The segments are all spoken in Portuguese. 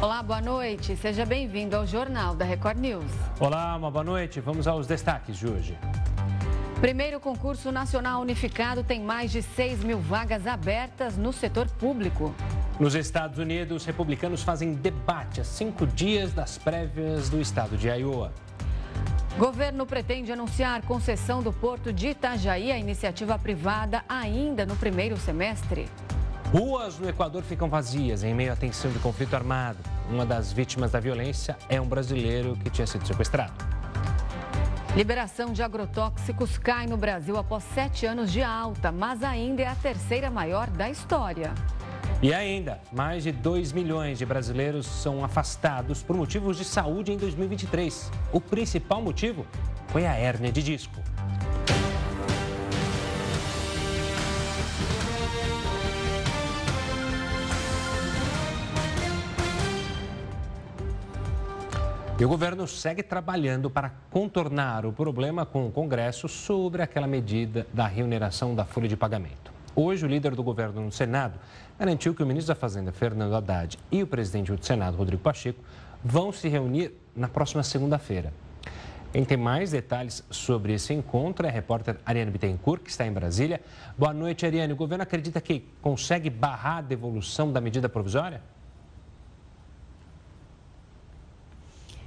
Olá, boa noite. Seja bem-vindo ao Jornal da Record News. Olá, uma boa noite. Vamos aos destaques de hoje. Primeiro concurso nacional unificado tem mais de 6 mil vagas abertas no setor público. Nos Estados Unidos, republicanos fazem debate a cinco dias das prévias do estado de Iowa. Governo pretende anunciar concessão do porto de Itajaí à iniciativa privada ainda no primeiro semestre. Ruas no Equador ficam vazias em meio à tensão de conflito armado. Uma das vítimas da violência é um brasileiro que tinha sido sequestrado. Liberação de agrotóxicos cai no Brasil após sete anos de alta, mas ainda é a terceira maior da história. E ainda, mais de 2 milhões de brasileiros são afastados por motivos de saúde em 2023. O principal motivo foi a hérnia de disco. E o governo segue trabalhando para contornar o problema com o Congresso sobre aquela medida da remuneração da folha de pagamento. Hoje, o líder do governo no Senado garantiu que o ministro da Fazenda, Fernando Haddad, e o presidente do Senado, Rodrigo Pacheco, vão se reunir na próxima segunda-feira. Quem tem mais detalhes sobre esse encontro é a repórter Ariane Bittencourt, que está em Brasília. Boa noite, Ariane. O governo acredita que consegue barrar a devolução da medida provisória?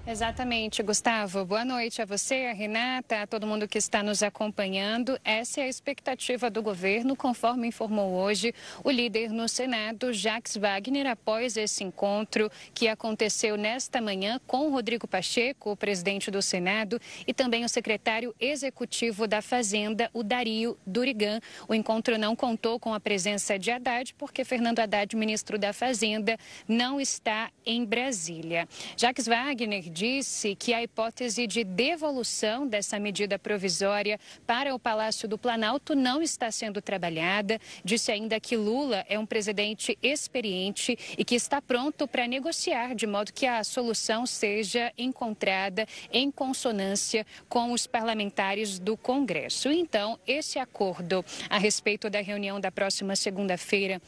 Exatamente, Gustavo. Boa noite a você, a Renata, a todo mundo que está nos acompanhando. Essa é a expectativa do governo, conforme informou hoje o líder no Senado, Jacques Wagner, após esse encontro que aconteceu nesta manhã com Rodrigo Pacheco, o presidente do Senado, e também o secretário executivo da Fazenda, o Dario Durigan. O encontro não contou com a presença de Haddad, porque Fernando Haddad, ministro da Fazenda, não está em Brasília. Jacques Wagner disse que a hipótese de devolução dessa medida provisória para o Palácio do Planalto não está sendo trabalhada. Disse ainda que Lula é um presidente experiente e que está pronto para negociar de modo que a solução seja encontrada em consonância com os parlamentares do Congresso. Então, esse acordo a respeito da reunião da próxima segunda-feira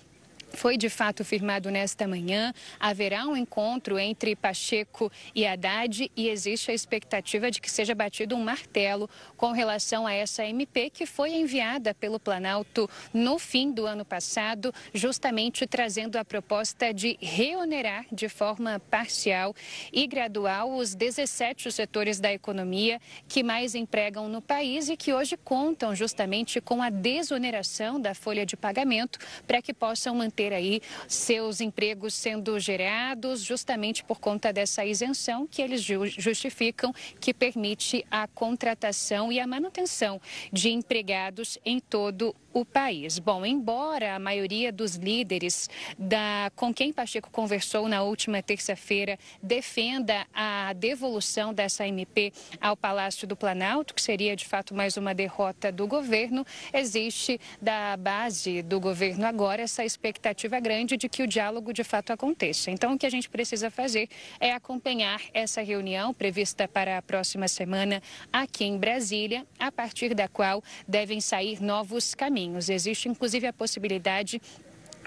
foi de fato firmado nesta manhã. Haverá um encontro entre Pacheco e Haddad e existe a expectativa de que seja batido um martelo com relação a essa MP que foi enviada pelo Planalto no fim do ano passado, justamente trazendo a proposta de reonerar de forma parcial e gradual os 17 setores da economia que mais empregam no país e que hoje contam justamente com a desoneração da folha de pagamento para que possam manter ter aí seus empregos sendo gerados justamente por conta dessa isenção que eles justificam que permite a contratação e a manutenção de empregados em todo o país. Bom, embora a maioria dos líderes da com quem Pacheco conversou na última terça-feira defenda a devolução dessa MP ao Palácio do Planalto, que seria de fato mais uma derrota do governo, existe da base do governo agora essa expectativa grande de que o diálogo de fato aconteça. Então, o que a gente precisa fazer é acompanhar essa reunião prevista para a próxima semana aqui em Brasília, a partir da qual devem sair novos caminhos. Existe inclusive a possibilidade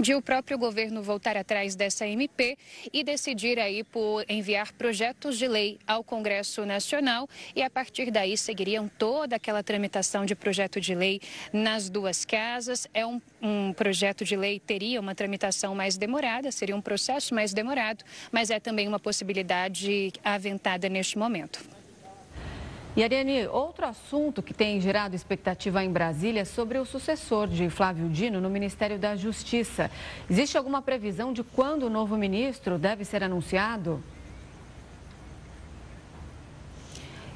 de o próprio governo voltar atrás dessa MP e decidir aí por enviar projetos de lei ao Congresso Nacional e a partir daí seguiriam toda aquela tramitação de projeto de lei nas duas casas. É um, um projeto de lei teria uma tramitação mais demorada, seria um processo mais demorado, mas é também uma possibilidade aventada neste momento. E Ariane, outro assunto que tem gerado expectativa em Brasília é sobre o sucessor de Flávio Dino no Ministério da Justiça. Existe alguma previsão de quando o novo ministro deve ser anunciado?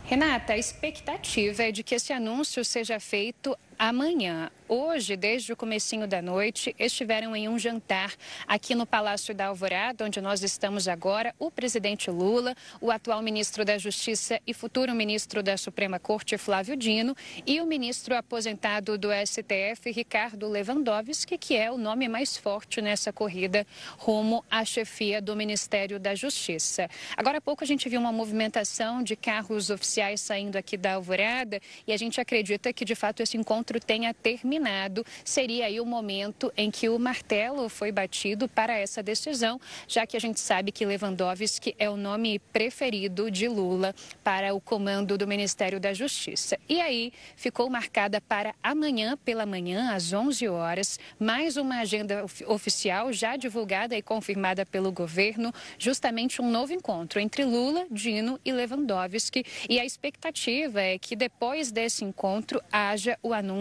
Renata, a expectativa é de que esse anúncio seja feito amanhã. Hoje, desde o comecinho da noite, estiveram em um jantar aqui no Palácio da Alvorada, onde nós estamos agora, o presidente Lula, o atual ministro da Justiça e futuro ministro da Suprema Corte, Flávio Dino, e o ministro aposentado do STF, Ricardo Lewandowski, que é o nome mais forte nessa corrida rumo à chefia do Ministério da Justiça. Agora há pouco a gente viu uma movimentação de carros oficiais saindo aqui da Alvorada e a gente acredita que, de fato, esse encontro tenha terminado. Seria aí o momento em que o martelo foi batido para essa decisão, já que a gente sabe que Lewandowski é o nome preferido de Lula para o comando do Ministério da Justiça. E aí ficou marcada para amanhã pela manhã, às 11 horas, mais uma agenda oficial já divulgada e confirmada pelo governo, justamente um novo encontro entre Lula, Dino e Lewandowski. E a expectativa é que depois desse encontro haja o anúncio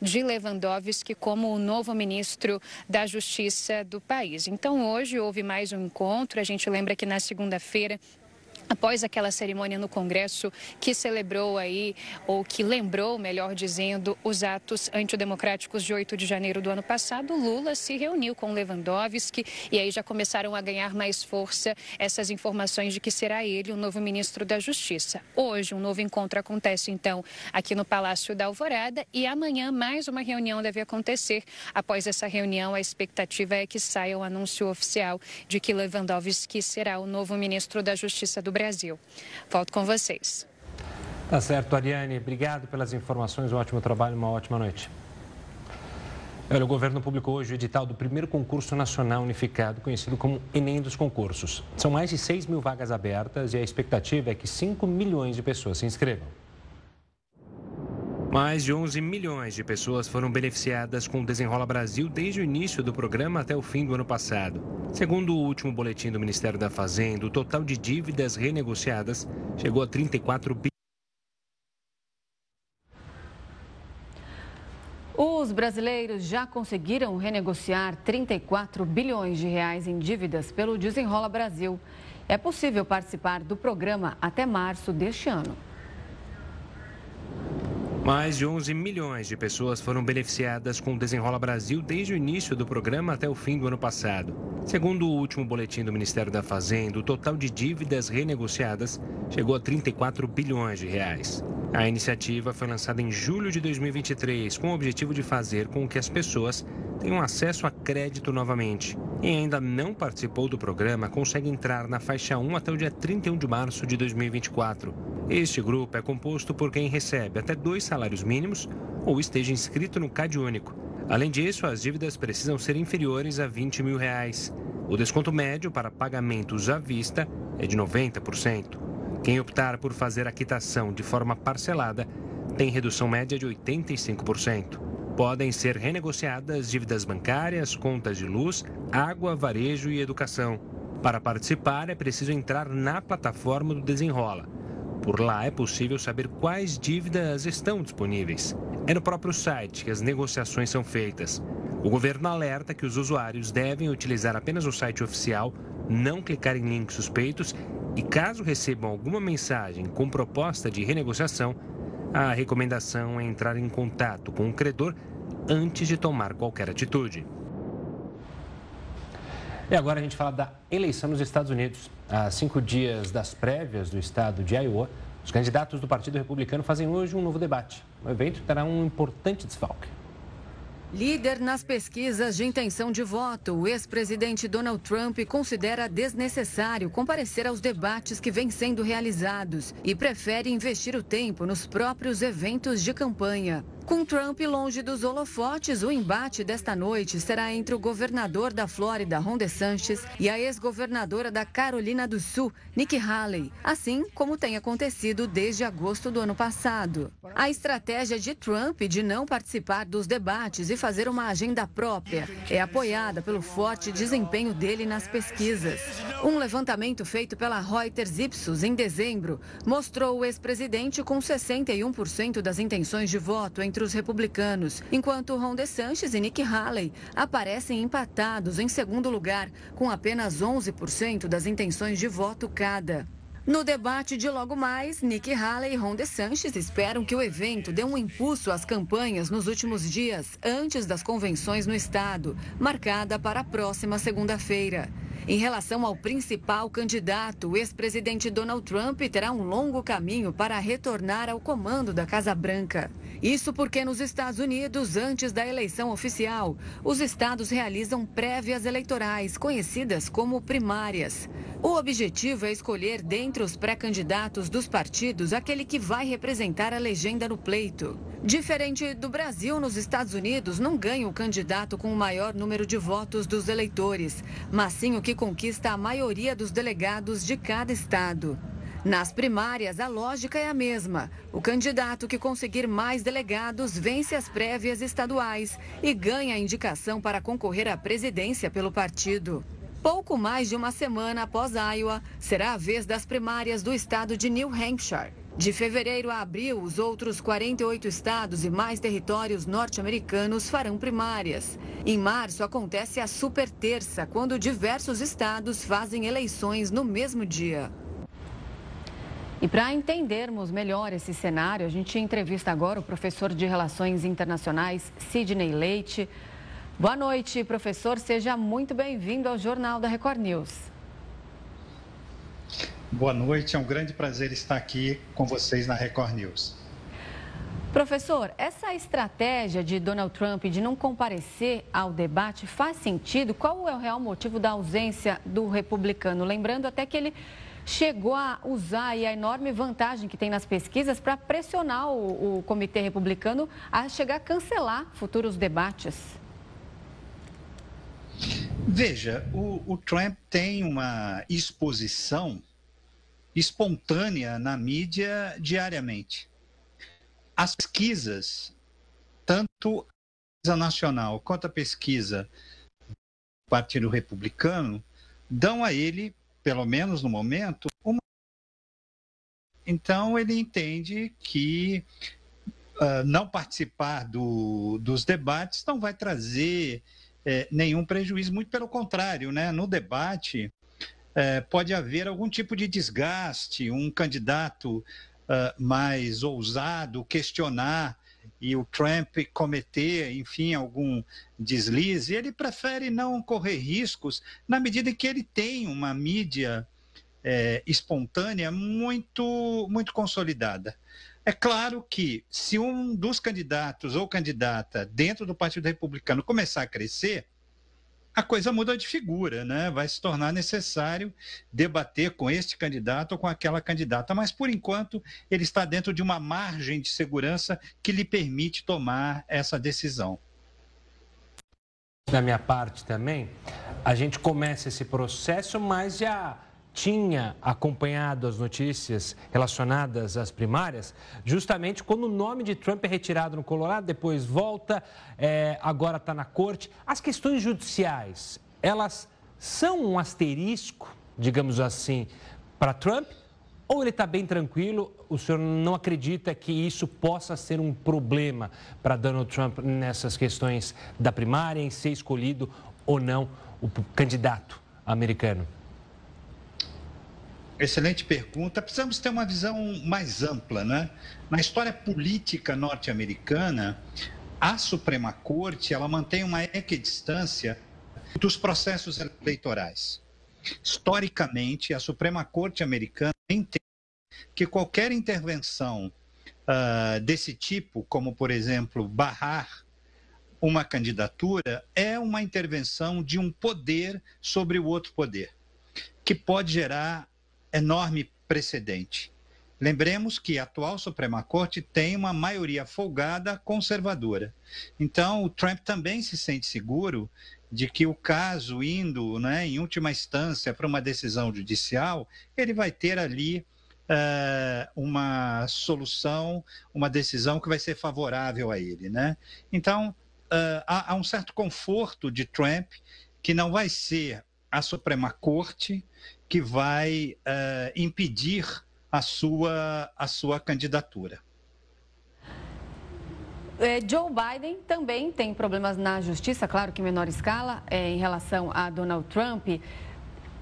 de Lewandowski como o novo ministro da Justiça do país. Então, hoje houve mais um encontro. A gente lembra que na segunda-feira após aquela cerimônia no Congresso que celebrou aí, ou que lembrou, melhor dizendo, os atos antidemocráticos de 8 de janeiro do ano passado, Lula se reuniu com Lewandowski e aí já começaram a ganhar mais força essas informações de que será ele o novo ministro da Justiça. Hoje, um novo encontro acontece, então, aqui no Palácio da Alvorada e amanhã mais uma reunião deve acontecer. Após essa reunião, a expectativa é que saia o anúncio oficial de que Lewandowski será o novo ministro da Justiça do Brasil. Brasil. Volto com vocês. Tá certo, Ariane. Obrigado pelas informações. Um ótimo trabalho, uma ótima noite. Olha, o governo publicou hoje o edital do primeiro concurso nacional unificado, conhecido como Enem dos Concursos. São mais de 6 mil vagas abertas e a expectativa é que 5 milhões de pessoas se inscrevam. Mais de 11 milhões de pessoas foram beneficiadas com o Desenrola Brasil desde o início do programa até o fim do ano passado. Segundo o último boletim do Ministério da Fazenda, o total de dívidas renegociadas chegou a 34 bilhões. Os brasileiros já conseguiram renegociar 34 bilhões de reais em dívidas pelo Desenrola Brasil. É possível participar do programa até março deste ano. Mais de 11 milhões de pessoas foram beneficiadas com o Desenrola Brasil desde o início do programa até o fim do ano passado. Segundo o último boletim do Ministério da Fazenda, o total de dívidas renegociadas chegou a 34 bilhões de reais. A iniciativa foi lançada em julho de 2023 com o objetivo de fazer com que as pessoas tenham acesso a crédito novamente. E ainda não participou do programa consegue entrar na faixa 1 até o dia 31 de março de 2024. Este grupo é composto por quem recebe até dois salários mínimos ou esteja inscrito no CAD único. Além disso, as dívidas precisam ser inferiores a 20 mil reais. O desconto médio para pagamentos à vista é de 90%. Quem optar por fazer a quitação de forma parcelada tem redução média de 85%. Podem ser renegociadas dívidas bancárias, contas de luz, água, varejo e educação. Para participar, é preciso entrar na plataforma do Desenrola. Por lá é possível saber quais dívidas estão disponíveis. É no próprio site que as negociações são feitas. O governo alerta que os usuários devem utilizar apenas o site oficial, não clicar em links suspeitos e caso recebam alguma mensagem com proposta de renegociação, a recomendação é entrar em contato com o credor antes de tomar qualquer atitude. E agora a gente fala da eleição nos Estados Unidos. Há cinco dias das prévias do estado de Iowa, os candidatos do Partido Republicano fazem hoje um novo debate. O evento terá um importante desfalque. Líder nas pesquisas de intenção de voto, o ex-presidente Donald Trump considera desnecessário comparecer aos debates que vêm sendo realizados e prefere investir o tempo nos próprios eventos de campanha. Com Trump longe dos holofotes, o embate desta noite será entre o governador da Flórida, Ron DeSantis, e a ex-governadora da Carolina do Sul, Nikki Haley, assim como tem acontecido desde agosto do ano passado. A estratégia de Trump de não participar dos debates e fazer uma agenda própria é apoiada pelo forte desempenho dele nas pesquisas. Um levantamento feito pela Reuters Ipsos em dezembro mostrou o ex-presidente com 61% das intenções de voto entre os republicanos, enquanto Ron DeSantis e Nikki Haley aparecem empatados em segundo lugar, com apenas 11% das intenções de voto cada. No debate de logo mais, Nikki Haley e Ron DeSantis esperam que o evento dê um impulso às campanhas nos últimos dias, antes das convenções no estado, marcada para a próxima segunda-feira. Em relação ao principal candidato, o ex-presidente Donald Trump terá um longo caminho para retornar ao comando da Casa Branca. Isso porque nos Estados Unidos, antes da eleição oficial, os estados realizam prévias eleitorais, conhecidas como primárias. O objetivo é escolher dentre os pré-candidatos dos partidos aquele que vai representar a legenda no pleito. Diferente do Brasil, nos Estados Unidos não ganha o candidato com o maior número de votos dos eleitores, mas sim o que conquista a maioria dos delegados de cada estado. Nas primárias, a lógica é a mesma. O candidato que conseguir mais delegados vence as prévias estaduais e ganha a indicação para concorrer à presidência pelo partido. Pouco mais de uma semana após Iowa, será a vez das primárias do estado de New Hampshire. De fevereiro a abril, os outros 48 estados e mais territórios norte-americanos farão primárias. Em março, acontece a Super Terça, quando diversos estados fazem eleições no mesmo dia. E para entendermos melhor esse cenário, a gente entrevista agora o professor de Relações Internacionais, Sidney Leite. Boa noite, professor. Seja muito bem-vindo ao Jornal da Record News. Boa noite, é um grande prazer estar aqui com vocês na Record News. Professor, essa estratégia de Donald Trump de não comparecer ao debate faz sentido? Qual é o real motivo da ausência do republicano? Lembrando até que ele chegou a usar a enorme vantagem que tem nas pesquisas para pressionar o, o comitê republicano a chegar a cancelar futuros debates. Veja, o, o Trump tem uma exposição espontânea na mídia diariamente. As pesquisas, tanto a nacional quanto a pesquisa do Partido Republicano, dão a ele, pelo menos no momento, uma. Então, ele entende que uh, não participar do, dos debates não vai trazer é, nenhum prejuízo, muito pelo contrário, né? No debate, é, pode haver algum tipo de desgaste, um candidato uh, mais ousado questionar e o Trump cometer, enfim, algum deslize, ele prefere não correr riscos na medida que ele tem uma mídia é, espontânea muito, muito consolidada. É claro que se um dos candidatos ou candidata dentro do Partido Republicano começar a crescer, a coisa muda de figura, né? Vai se tornar necessário debater com este candidato ou com aquela candidata, mas por enquanto ele está dentro de uma margem de segurança que lhe permite tomar essa decisão. Da minha parte também, a gente começa esse processo, mas já tinha acompanhado as notícias relacionadas às primárias, justamente quando o nome de Trump é retirado no Colorado, depois volta, é, agora está na corte. As questões judiciais, elas são um asterisco, digamos assim, para Trump? Ou ele está bem tranquilo? O senhor não acredita que isso possa ser um problema para Donald Trump nessas questões da primária, em ser escolhido ou não o candidato americano? Excelente pergunta. Precisamos ter uma visão mais ampla, né? Na história política norte-americana, a Suprema Corte ela mantém uma equidistância dos processos eleitorais. Historicamente, a Suprema Corte americana entende que qualquer intervenção uh, desse tipo, como por exemplo barrar uma candidatura, é uma intervenção de um poder sobre o outro poder, que pode gerar enorme precedente. Lembremos que a atual Suprema Corte tem uma maioria folgada conservadora. Então, o Trump também se sente seguro de que o caso indo, né, em última instância, para uma decisão judicial, ele vai ter ali uh, uma solução, uma decisão que vai ser favorável a ele. Né? Então, uh, há, há um certo conforto de Trump que não vai ser a Suprema Corte que vai uh, impedir a sua, a sua candidatura. É, Joe Biden também tem problemas na justiça, claro que em menor escala, é, em relação a Donald Trump.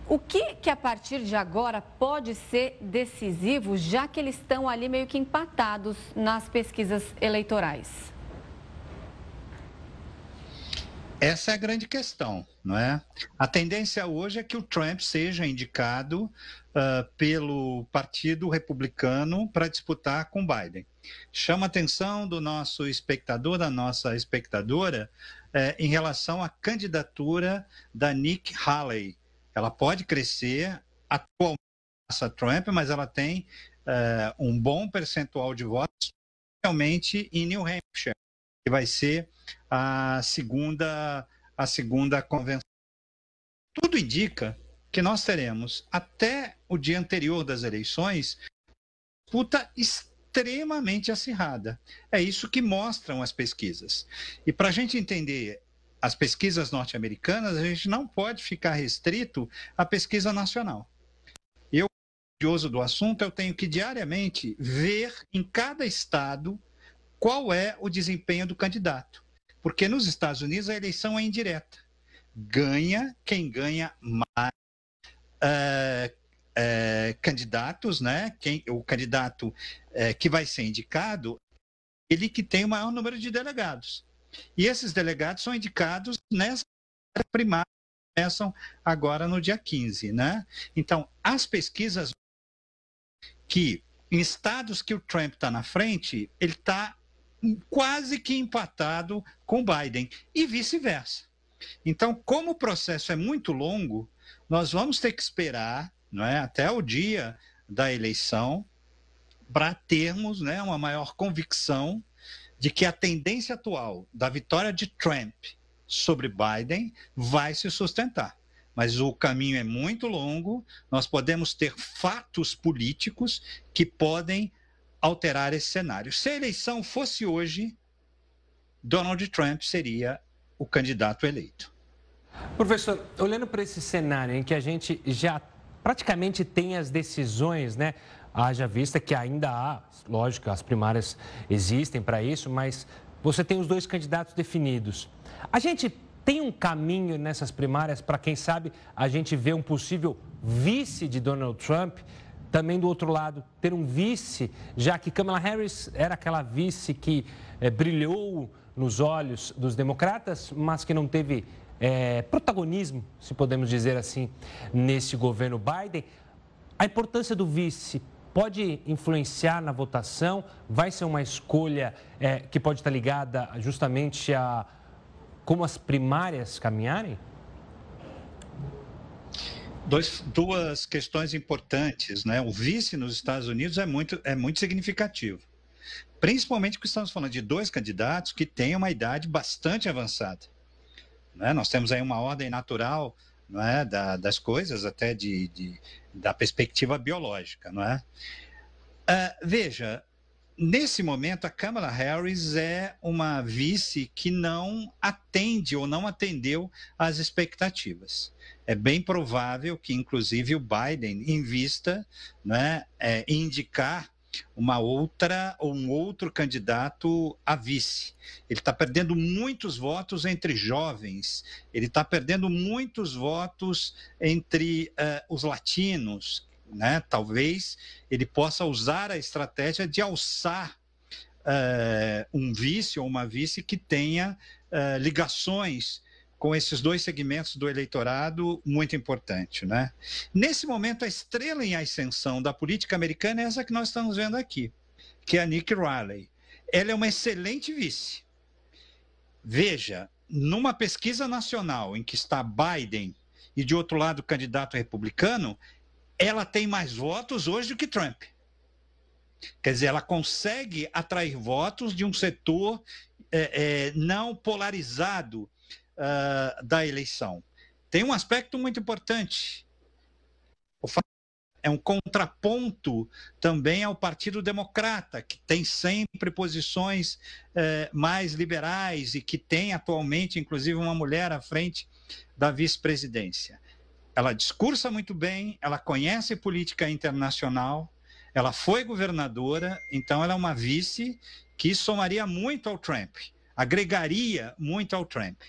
O que, que a partir de agora pode ser decisivo, já que eles estão ali meio que empatados nas pesquisas eleitorais? Essa é a grande questão, não é? A tendência hoje é que o Trump seja indicado uh, pelo Partido Republicano para disputar com Biden. Chama a atenção do nosso espectador, da nossa espectadora, uh, em relação à candidatura da Nick Haley. Ela pode crescer atualmente a Trump, mas ela tem uh, um bom percentual de votos especialmente em New Hampshire, que vai ser a segunda, a segunda convenção. Tudo indica que nós teremos, até o dia anterior das eleições, disputa extremamente acirrada. É isso que mostram as pesquisas. E para a gente entender as pesquisas norte-americanas, a gente não pode ficar restrito à pesquisa nacional. Eu, curioso do assunto, eu tenho que diariamente ver em cada estado qual é o desempenho do candidato. Porque nos Estados Unidos a eleição é indireta. Ganha quem ganha mais uh, uh, candidatos, né? Quem, o candidato uh, que vai ser indicado, ele que tem o maior número de delegados. E esses delegados são indicados nessa primária que começam agora no dia 15, né? Então, as pesquisas que em estados que o Trump está na frente, ele está quase que empatado com Biden e vice-versa. Então, como o processo é muito longo, nós vamos ter que esperar não é, até o dia da eleição para termos né, uma maior convicção de que a tendência atual da vitória de Trump sobre Biden vai se sustentar. Mas o caminho é muito longo, nós podemos ter fatos políticos que podem alterar esse cenário. Se a eleição fosse hoje, Donald Trump seria o candidato eleito. Professor, olhando para esse cenário em que a gente já praticamente tem as decisões, né? Haja vista que ainda há, lógico, as primárias existem para isso, mas você tem os dois candidatos definidos. A gente tem um caminho nessas primárias para, quem sabe, a gente ver um possível vice de Donald Trump? Também do outro lado, ter um vice, já que Kamala Harris era aquela vice que é, brilhou nos olhos dos democratas, mas que não teve é, protagonismo, se podemos dizer assim, nesse governo Biden. A importância do vice pode influenciar na votação? Vai ser uma escolha é, que pode estar ligada justamente a como as primárias caminharem? Dois, duas questões importantes, né? O vice nos Estados Unidos é muito, é muito significativo, principalmente porque estamos falando de dois candidatos que têm uma idade bastante avançada. Né? Nós temos aí uma ordem natural não é, da, das coisas, até de, de, da perspectiva biológica, não é? Uh, veja, nesse momento a Kamala Harris é uma vice que não atende ou não atendeu às expectativas. É bem provável que, inclusive, o Biden invista né, é, indicar uma outra ou um outro candidato a vice. Ele está perdendo muitos votos entre jovens, ele está perdendo muitos votos entre uh, os latinos. Né? Talvez ele possa usar a estratégia de alçar uh, um vice ou uma vice que tenha uh, ligações com esses dois segmentos do eleitorado muito importante, né? Nesse momento, a estrela em ascensão da política americana é essa que nós estamos vendo aqui, que é a Nikki Haley. Ela é uma excelente vice. Veja, numa pesquisa nacional em que está Biden e de outro lado o candidato republicano, ela tem mais votos hoje do que Trump. Quer dizer, ela consegue atrair votos de um setor é, é, não polarizado uh, da eleição. Tem um aspecto muito importante. É um contraponto também ao Partido Democrata, que tem sempre posições eh, mais liberais e que tem atualmente, inclusive, uma mulher à frente da vice-presidência. Ela discursa muito bem, ela conhece política internacional, ela foi governadora, então ela é uma vice que somaria muito ao Trump, agregaria muito ao Trump.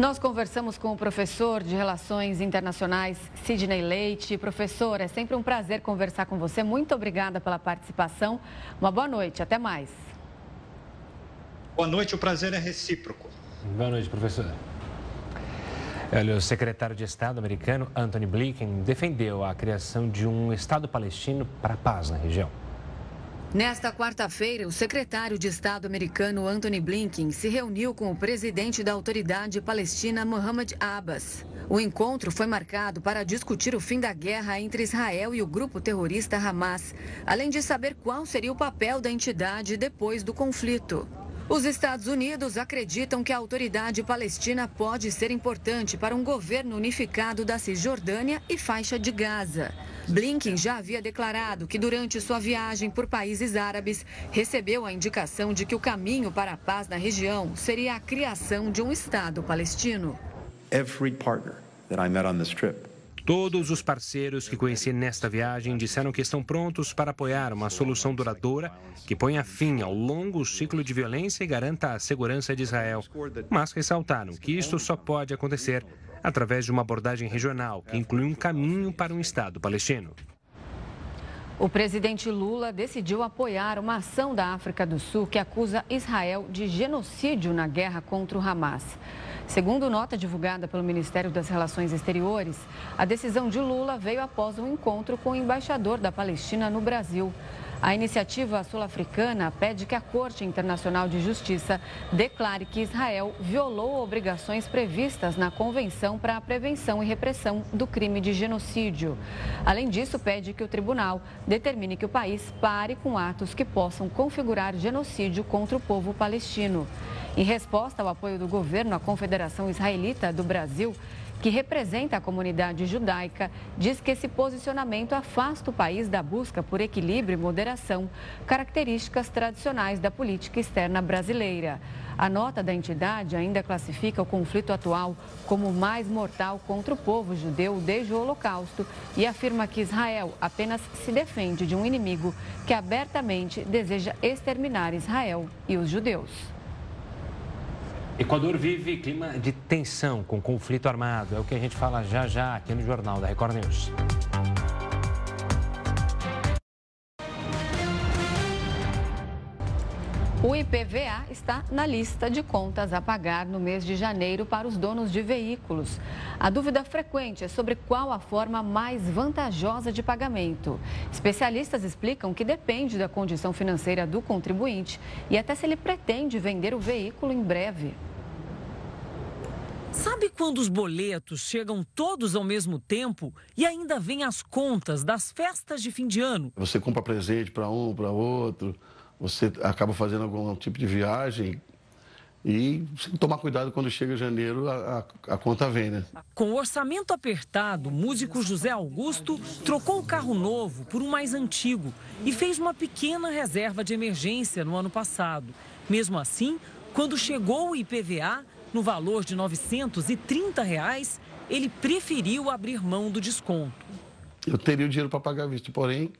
Nós conversamos com o professor de Relações Internacionais, Sidney Leite. Professor, é sempre um prazer conversar com você. Muito obrigada pela participação. Uma boa noite, até mais. Boa noite, o prazer é recíproco. Boa noite, professor. Olha, o secretário de Estado americano, Anthony Blinken, defendeu a criação de um Estado palestino para a paz na região. Nesta quarta-feira, o secretário de Estado americano Anthony Blinken se reuniu com o presidente da autoridade palestina Mohamed Abbas. O encontro foi marcado para discutir o fim da guerra entre Israel e o grupo terrorista Hamas, além de saber qual seria o papel da entidade depois do conflito. Os Estados Unidos acreditam que a autoridade palestina pode ser importante para um governo unificado da Cisjordânia e faixa de Gaza. Blinken já havia declarado que durante sua viagem por países árabes recebeu a indicação de que o caminho para a paz na região seria a criação de um Estado palestino. Every partner that I met on this trip Todos os parceiros que conheci nesta viagem disseram que estão prontos para apoiar uma solução duradoura que ponha fim ao longo ciclo de violência e garanta a segurança de Israel. Mas ressaltaram que isto só pode acontecer através de uma abordagem regional que inclui um caminho para um Estado palestino. O presidente Lula decidiu apoiar uma ação da África do Sul que acusa Israel de genocídio na guerra contra o Hamas. Segundo nota divulgada pelo Ministério das Relações Exteriores, a decisão de Lula veio após um encontro com o embaixador da Palestina no Brasil. A iniciativa sul-africana pede que a Corte Internacional de Justiça declare que Israel violou obrigações previstas na Convenção para a Prevenção e Repressão do Crime de Genocídio. Além disso, pede que o tribunal determine que o país pare com atos que possam configurar genocídio contra o povo palestino. Em resposta ao apoio do governo à Confederação Israelita do Brasil, que representa a comunidade judaica, diz que esse posicionamento afasta o país da busca por equilíbrio e moderação, características tradicionais da política externa brasileira. A nota da entidade ainda classifica o conflito atual como o mais mortal contra o povo judeu desde o Holocausto e afirma que Israel apenas se defende de um inimigo que abertamente deseja exterminar Israel e os judeus. Equador vive clima de tensão com conflito armado. É o que a gente fala já já aqui no Jornal da Record News. O IPVA está na lista de contas a pagar no mês de janeiro para os donos de veículos. A dúvida frequente é sobre qual a forma mais vantajosa de pagamento. Especialistas explicam que depende da condição financeira do contribuinte e até se ele pretende vender o veículo em breve. Sabe quando os boletos chegam todos ao mesmo tempo e ainda vêm as contas das festas de fim de ano? Você compra presente para um, para outro, você acaba fazendo algum tipo de viagem e tem que tomar cuidado quando chega janeiro, a, a, a, conta vem, né? Com o orçamento apertado, o músico José Augusto trocou o carro novo por um mais antigo e fez uma pequena reserva de emergência no ano passado. Mesmo assim, quando chegou o IPVA, no valor de 930 reais, ele preferiu abrir mão do desconto. Eu teria o dinheiro para pagar visto, porém,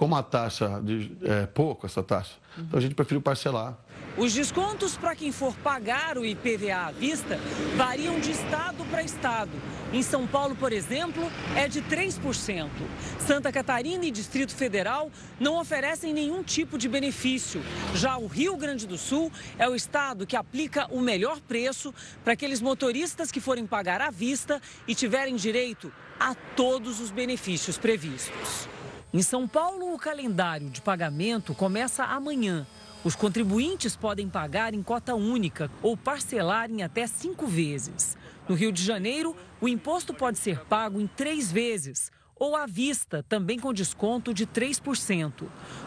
como a taxa de, é pouco essa taxa, então a gente preferiu parcelar. Os descontos para quem for pagar o IPVA à vista variam de estado para estado. Em São Paulo, por exemplo, é de 3%. Santa Catarina e Distrito Federal não oferecem nenhum tipo de benefício. Já o Rio Grande do Sul é o estado que aplica o melhor preço para aqueles motoristas que forem pagar à vista e tiverem direito a todos os benefícios previstos. Em São Paulo, o calendário de pagamento começa amanhã. Os contribuintes podem pagar em cota única ou parcelar em até cinco vezes. No Rio de Janeiro, o imposto pode ser pago em três vezes ou à vista, também com desconto de 3%.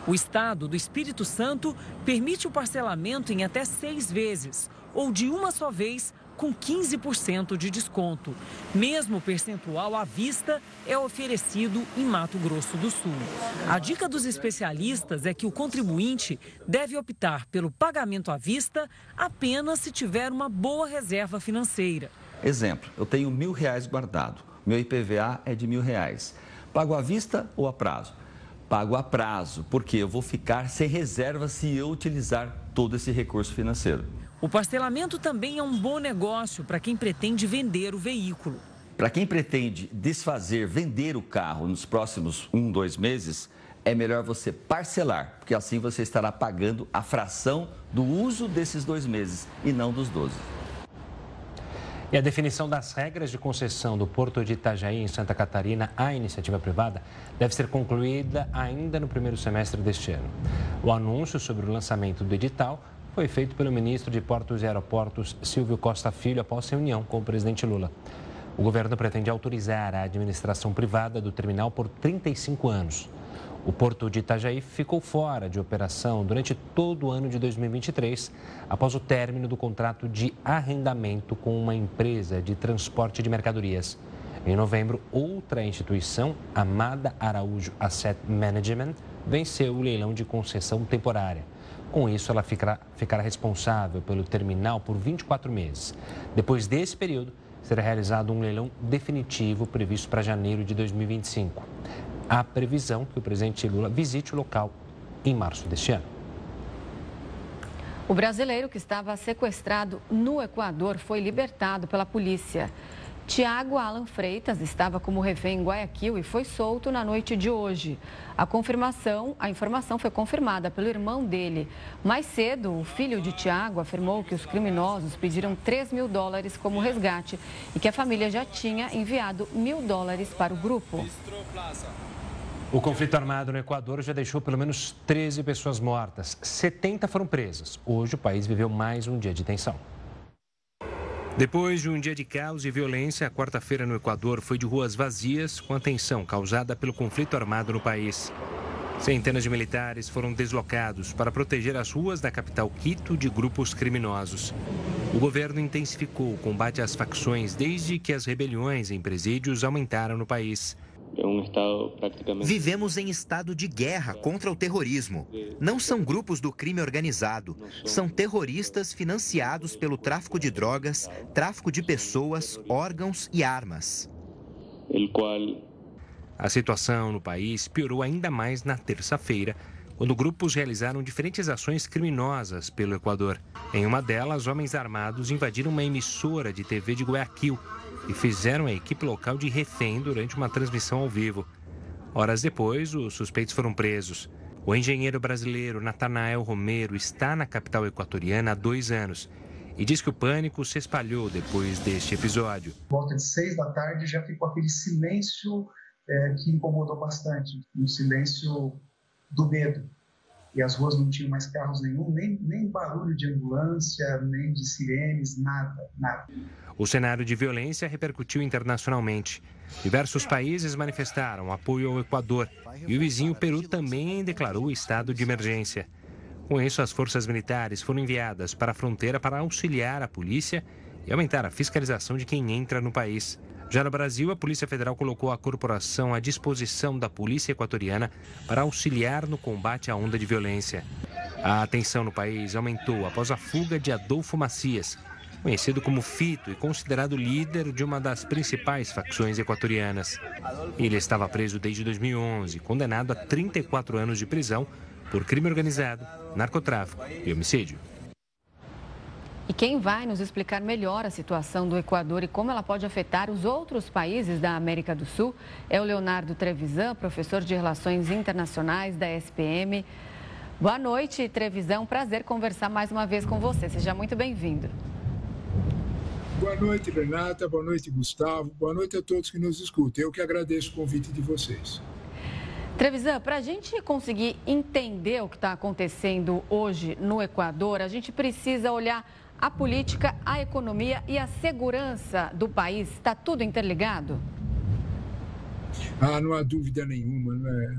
O Estado do Espírito Santo permite o parcelamento em até seis vezes ou de uma só vez com 15% de desconto. Mesmo percentual à vista é oferecido em Mato Grosso do Sul. A dica dos especialistas é que o contribuinte deve optar pelo pagamento à vista apenas se tiver uma boa reserva financeira. Exemplo, eu tenho mil reais guardado, meu IPVA é de mil reais. Pago à vista ou a prazo? Pago a prazo, porque eu vou ficar sem reserva se eu utilizar todo esse recurso financeiro. O parcelamento também é um bom negócio para quem pretende vender o veículo. Para quem pretende desfazer, vender o carro nos próximos um, dois meses, é melhor você parcelar, porque assim você estará pagando a fração do uso desses dois meses e não dos 12. E a definição das regras de concessão do Porto de Itajaí, em Santa Catarina, à iniciativa privada, deve ser concluída ainda no primeiro semestre deste ano. O anúncio sobre o lançamento do edital foi feito pelo ministro de Portos e Aeroportos, Silvio Costa Filho, após reunião com o presidente Lula. O governo pretende autorizar a administração privada do terminal por 35 anos. O porto de Itajaí ficou fora de operação durante todo o ano de 2023, após o término do contrato de arrendamento com uma empresa de transporte de mercadorias. Em novembro, outra instituição, Amada Araújo Asset Management, venceu o leilão de concessão temporária. Com isso, ela ficará, ficará responsável pelo terminal por 24 meses. Depois desse período, será realizado um leilão definitivo previsto para janeiro de 2025. Há previsão que o presidente Lula visite o local em março deste ano. O brasileiro que estava sequestrado no Equador foi libertado pela polícia. Tiago Alan Freitas estava como refém em Guayaquil e foi solto na noite de hoje. A confirmação, a informação foi confirmada pelo irmão dele. Mais cedo, o filho de Tiago afirmou que os criminosos pediram 3 mil dólares como resgate e que a família já tinha enviado mil dólares para o grupo. O conflito armado no Equador já deixou pelo menos 13 pessoas mortas. 70 foram presas. Hoje o país viveu mais um dia de tensão. Depois de um dia de caos e violência, a quarta-feira no Equador foi de ruas vazias, com a tensão causada pelo conflito armado no país. Centenas de militares foram deslocados para proteger as ruas da capital Quito de grupos criminosos. O governo intensificou o combate às facções desde que as rebeliões em presídios aumentaram no país. Vivemos em estado de guerra contra o terrorismo. Não são grupos do crime organizado, são terroristas financiados pelo tráfico de drogas, tráfico de pessoas, órgãos e armas. A situação no país piorou ainda mais na terça-feira, quando grupos realizaram diferentes ações criminosas pelo Equador. Em uma delas, homens armados invadiram uma emissora de TV de Guayaquil e fizeram a equipe local de refém durante uma transmissão ao vivo. Horas depois, os suspeitos foram presos. O engenheiro brasileiro Natanael Romero está na capital equatoriana há dois anos e diz que o pânico se espalhou depois deste episódio. Volta de seis da tarde já ficou aquele silêncio é, que incomodou bastante, um silêncio do medo e as ruas não tinham mais carros nenhum, nem, nem barulho de ambulância, nem de sirenes, nada, nada. O cenário de violência repercutiu internacionalmente. Diversos países manifestaram apoio ao Equador e o vizinho Peru também declarou estado de emergência. Com isso, as forças militares foram enviadas para a fronteira para auxiliar a polícia e aumentar a fiscalização de quem entra no país. Já no Brasil, a Polícia Federal colocou a corporação à disposição da Polícia Equatoriana para auxiliar no combate à onda de violência. A atenção no país aumentou após a fuga de Adolfo Macias, conhecido como Fito e considerado líder de uma das principais facções equatorianas. Ele estava preso desde 2011, condenado a 34 anos de prisão por crime organizado, narcotráfico e homicídio. E quem vai nos explicar melhor a situação do Equador e como ela pode afetar os outros países da América do Sul é o Leonardo Trevisan, professor de Relações Internacionais da SPM. Boa noite, Trevisan. Prazer conversar mais uma vez com você. Seja muito bem-vindo. Boa noite, Renata. Boa noite, Gustavo. Boa noite a todos que nos escutam. Eu que agradeço o convite de vocês. Trevisan, para a gente conseguir entender o que está acontecendo hoje no Equador, a gente precisa olhar a política, a economia e a segurança do país. Está tudo interligado? Ah, não há dúvida nenhuma, não é,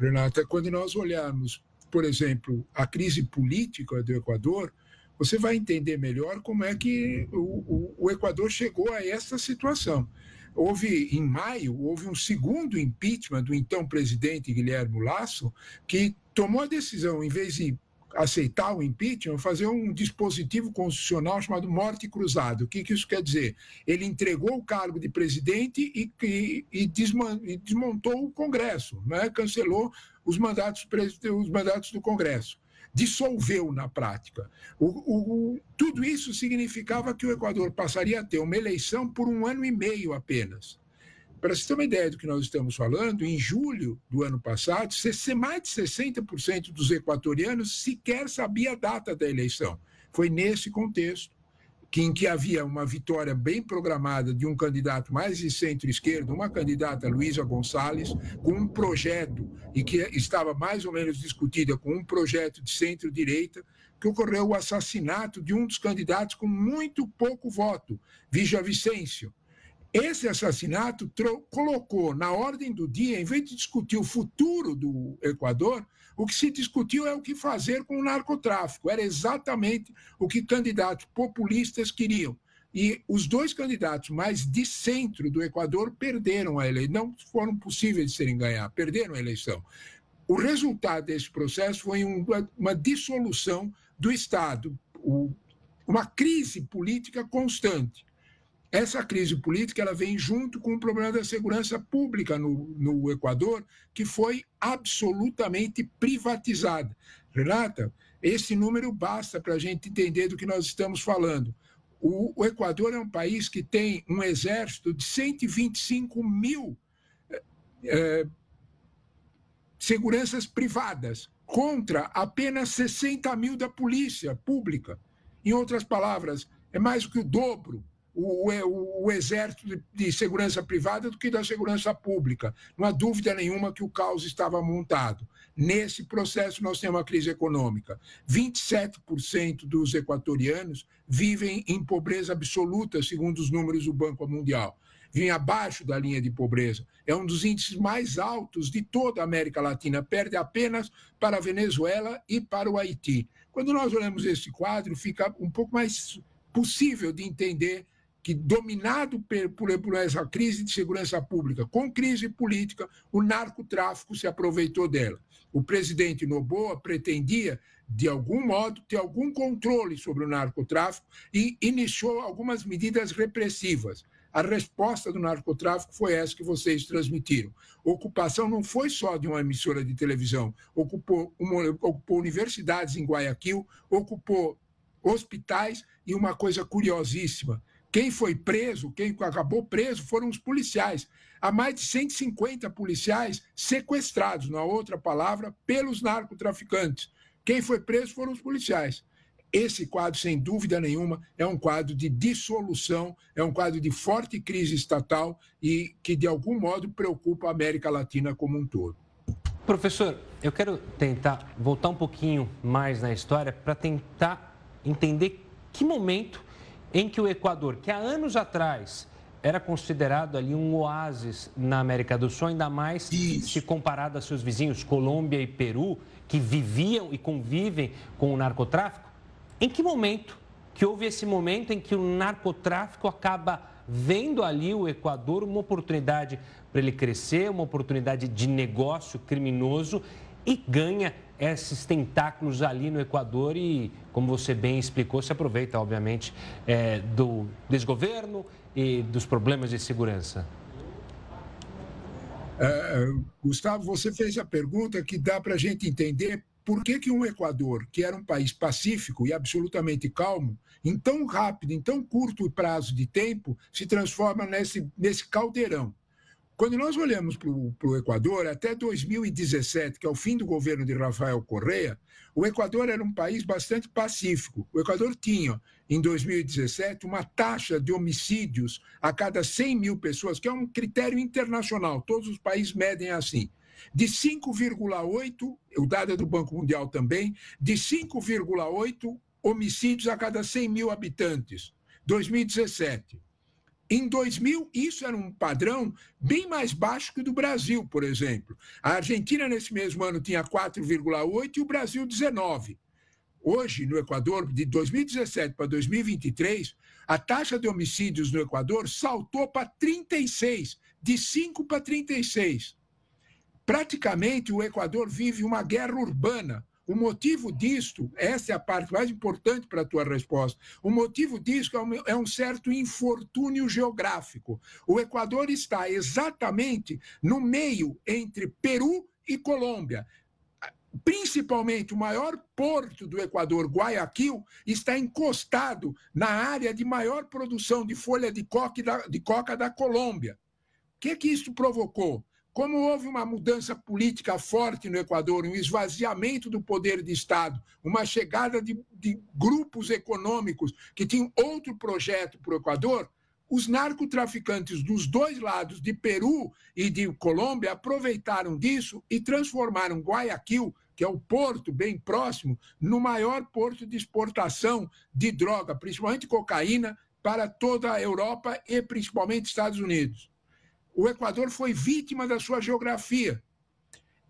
Renata? Quando nós olharmos, por exemplo, a crise política do Equador, você vai entender melhor como é que o, o, o Equador chegou a essa situação. Houve, em maio, houve um segundo impeachment do então presidente Guilherme Lasso, que tomou a decisão, em vez de aceitar o impeachment, fazer um dispositivo constitucional chamado morte cruzada. O que, que isso quer dizer? Ele entregou o cargo de presidente e, e, e, desmontou o Congresso, né? cancelou os mandatos, os mandatos do Congresso. Dissolveu na prática. O, o, tudo isso significava que o Equador passaria a ter uma eleição por um ano e meio apenas. Para você ter uma ideia do que nós estamos falando, em julho do ano passado, mais de 60% dos equatorianos sequer sabia a data da eleição. Foi nesse contexto que, em que havia uma vitória bem programada de um candidato mais de centro-esquerda, uma candidata Luísa Gonçalves, com um projeto, e que estava mais ou menos discutida com um projeto de centro-direita, que ocorreu o assassinato de um dos candidatos com muito pouco voto, Vicêncio. Esse assassinato colocou na ordem do dia, em vez de discutir o futuro do Equador, o que se discutiu é o que fazer com o narcotráfico. Era exatamente o que candidatos populistas queriam. E os dois candidatos mais de centro do Equador perderam a eleição, não foram possíveis de serem ganhar, perderam a eleição. O resultado desse processo foi uma, dissolução do Estado, uma crise política constante. Essa crise política ela vem junto com o problema da segurança pública no, no Equador, que foi absolutamente privatizada. Renata, esse número basta para a gente entender do que nós estamos falando. O, o, Equador é um país que tem um exército de 125 mil é, seguranças privadas contra apenas 60 mil da polícia pública. Em outras palavras, é mais do que o dobro o, o, o exército de, de, segurança privada do que da segurança pública. Não há dúvida nenhuma que o caos estava montado. Nesse processo, nós temos uma crise econômica. 27% dos equatorianos vivem em pobreza absoluta, segundo os números do Banco Mundial. Vivem abaixo da linha de pobreza. É um dos índices mais altos de toda a América Latina, perde apenas para a Venezuela e para o Haiti. Quando nós olhamos esse quadro, fica um pouco mais possível de entender que, dominado por, por essa crise de segurança pública, com crise política, o narcotráfico se aproveitou dela. O presidente Noboa pretendia, de algum modo, ter algum controle sobre o narcotráfico e iniciou algumas medidas repressivas. A resposta do narcotráfico foi essa que vocês transmitiram. Ocupação não foi só de uma emissora de televisão, ocupou, uma, ocupou universidades em Guayaquil, ocupou hospitais e uma coisa curiosíssima: quem foi preso, quem acabou preso foram os policiais. Há mais de 150 policiais sequestrados, na outra palavra, pelos narcotraficantes. Quem foi preso foram os policiais. Esse quadro, sem dúvida nenhuma, é um quadro de dissolução, é um quadro de forte crise estatal e que, de algum modo, preocupa a América Latina como um todo. Professor, eu quero tentar voltar um pouquinho mais na história para tentar entender que momento em que o Equador, que há anos atrás era considerado ali um oásis na América do Sul, ainda mais Isso. se comparado a seus vizinhos Colômbia e Peru, que viviam e convivem com o narcotráfico, em que momento que houve esse momento em que o narcotráfico acaba vendo ali o Equador uma oportunidade para ele crescer, uma oportunidade de negócio criminoso e ganha esses tentáculos ali no Equador e, como você bem explicou, se aproveita, obviamente, é, do desgoverno e dos problemas de segurança. É, Gustavo, você fez a pergunta que dá para a gente entender por que, que um Equador, que era um país pacífico e absolutamente calmo, em tão rápido, em tão curto prazo de tempo, se transforma nesse, nesse caldeirão. Quando nós olhamos para o Equador, até 2017, que é o fim do governo de Rafael Correa, o Equador era um país bastante pacífico. O Equador tinha, em 2017, uma taxa de homicídios a cada 100 mil pessoas, que é um critério internacional, todos os países medem assim, de 5,8, o dado é do Banco Mundial também, de 5,8 homicídios a cada 100 mil habitantes. 2017. Em 2000, isso era um padrão bem mais baixo que o do Brasil, por exemplo. A Argentina, nesse mesmo ano, tinha 4,8 e o Brasil, 19. Hoje, no Equador, de 2017 para 2023, a taxa de homicídios no Equador saltou para 36, de 5 para 36. Praticamente, o Equador vive uma guerra urbana o motivo disto, essa é a parte mais importante para a tua resposta, o motivo disto é um, é um certo infortúnio geográfico. O Equador está exatamente no meio entre Peru e Colômbia principalmente o maior porto do Equador, Guayaquil, está encostado na área de maior produção de folha de coca da, de coca da Colômbia. O que, que isso provocou? Como houve uma mudança política forte no Equador, um esvaziamento do poder de Estado, uma chegada de, de grupos econômicos que tinham outro projeto para o Equador, os narcotraficantes dos dois lados, de Peru e de Colômbia, aproveitaram disso e transformaram Guayaquil, que é o porto bem próximo, no maior porto de exportação de droga, principalmente cocaína, para toda a Europa e principalmente Estados Unidos. O Equador foi vítima da sua geografia.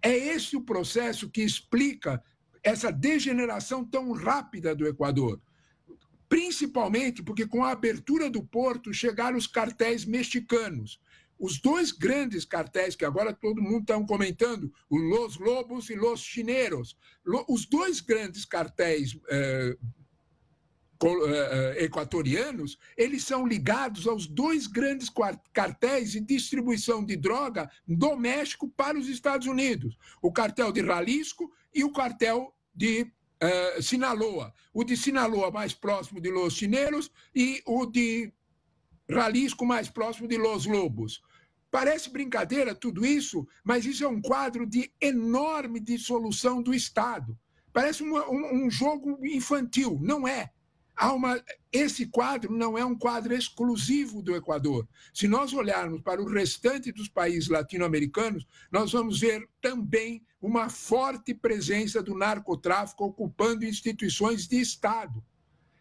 É esse o processo que explica essa degeneração tão rápida do Equador. Principalmente porque, com a abertura do porto, chegaram os cartéis mexicanos. Os dois grandes cartéis que agora todo mundo está comentando, o Los Lobos e Los Chineros. Os dois grandes cartéis eh, equatorianos, eles são ligados aos dois grandes cartéis de distribuição de droga do México para os Estados Unidos: o cartel de Jalisco e o cartel de uh, Sinaloa. O de Sinaloa mais próximo de Los Chineros e o de Jalisco mais próximo de Los Lobos. Parece brincadeira tudo isso, mas isso é um quadro de enorme dissolução do Estado. Parece um, um jogo infantil, não é. Há uma, esse quadro não é um quadro exclusivo do Equador. Se nós olharmos para o restante dos países latino-americanos, nós vamos ver também uma forte presença do narcotráfico ocupando instituições de Estado.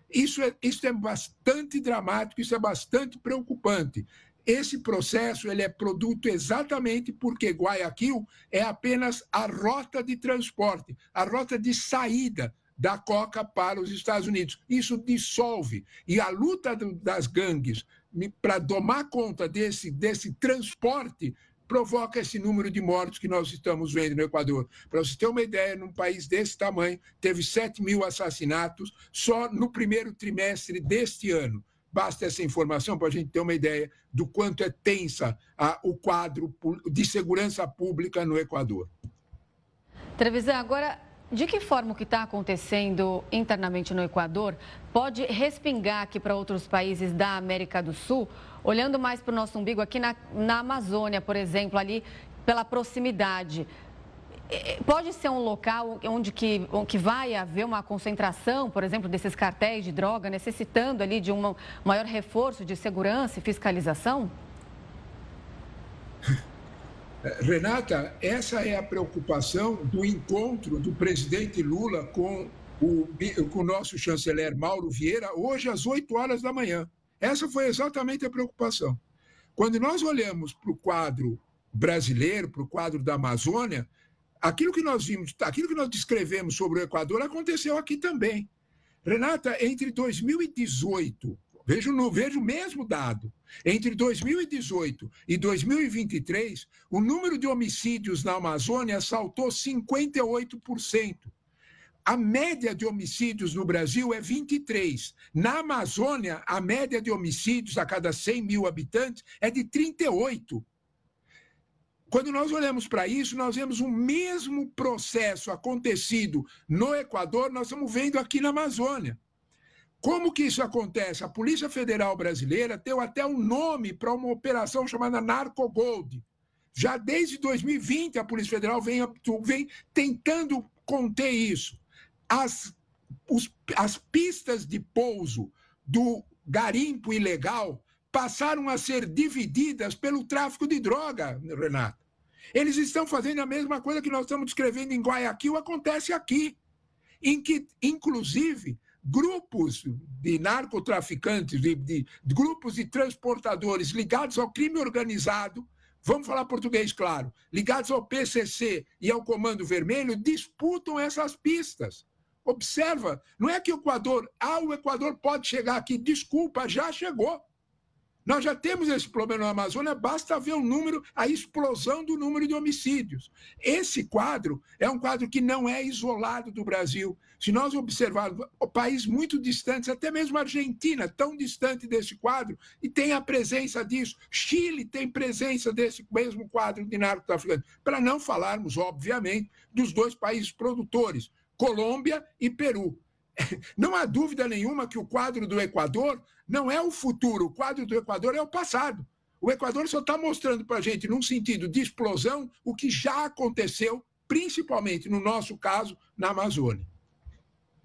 Isso é, isso é bastante dramático, isso é bastante preocupante. Esse processo ele é produto exatamente porque Guayaquil é apenas a rota de transporte, a rota de saída da coca para os Estados Unidos. Isso dissolve. E a luta das gangues para tomar conta desse, desse transporte provoca esse número de mortos que nós estamos vendo no Equador. Para você ter uma ideia, num país desse tamanho, teve 7 mil assassinatos só no primeiro trimestre deste ano. Basta essa informação para a gente ter uma ideia do quanto é tensa o quadro de segurança pública no Equador. Trevisan, agora de que forma o que está acontecendo internamente no Equador pode respingar aqui para outros países da América do Sul? Olhando mais para o nosso umbigo, aqui na, na Amazônia, por exemplo, ali pela proximidade. Pode ser um local onde que, onde vai haver uma concentração, por exemplo, desses cartéis de droga, necessitando ali de um maior reforço de segurança e fiscalização? Renata, essa é a preocupação do encontro do presidente Lula com o, com o nosso chanceler Mauro Vieira, hoje às 8 horas da manhã. Essa foi exatamente a preocupação. Quando nós olhamos para o quadro brasileiro, para o quadro da Amazônia, aquilo que nós vimos, aquilo que nós descrevemos sobre o Equador aconteceu aqui também. Renata, entre 2018 Vejo, no, vejo o mesmo dado. Entre 2018 e 2023, o número de homicídios na Amazônia saltou 58%. A média de homicídios no Brasil é 23. Na Amazônia, a média de homicídios a cada 100 mil habitantes é de 38. Quando nós olhamos para isso, nós vemos o mesmo processo acontecido no Equador, nós estamos vendo aqui na Amazônia. Como que isso acontece? A Polícia Federal Brasileira deu até um nome para uma operação chamada Narco Gold. Já desde 2020 a Polícia Federal vem, vem tentando conter isso. As, os, as pistas de pouso do garimpo ilegal passaram a ser divididas pelo tráfico de droga, Renato. Eles estão fazendo a mesma coisa que nós estamos descrevendo em Guayaquil, acontece aqui. Em que, inclusive, grupos de narcotraficantes, de, de, de, grupos de transportadores ligados ao crime organizado, vamos falar português claro, ligados ao PCC e ao Comando Vermelho, disputam essas pistas. Observa, não é que o Equador, ah, o Equador pode chegar aqui, desculpa, já chegou. Nós já temos esse problema na Amazônia, basta ver o número, a explosão do número de homicídios. Esse quadro é um quadro que não é isolado do Brasil. Se nós observarmos países muito distantes, até mesmo a Argentina, tão distante desse quadro, e tem a presença disso. Chile tem presença desse mesmo quadro de narcotraficante. Para não falarmos, obviamente, dos dois países produtores, Colômbia e Peru. Não há dúvida nenhuma que o quadro do Equador não é o futuro, o quadro do Equador é o passado. O Equador só está mostrando para a gente, num sentido de explosão, o que já aconteceu, principalmente no nosso caso, na Amazônia.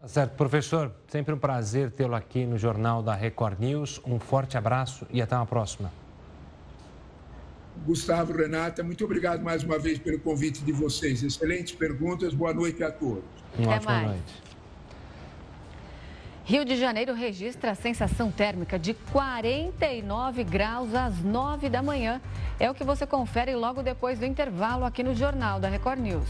Tá certo, professor, sempre um prazer tê-lo aqui no Jornal da Record News. Um forte abraço e até uma próxima. Gustavo, Renata, muito obrigado mais uma vez pelo convite de vocês. Excelentes perguntas, boa noite a todos. Uma ótima noite. Rio de Janeiro registra a sensação térmica de 49 graus às 9 da manhã. É o que você confere logo depois do intervalo aqui no Jornal da Record News.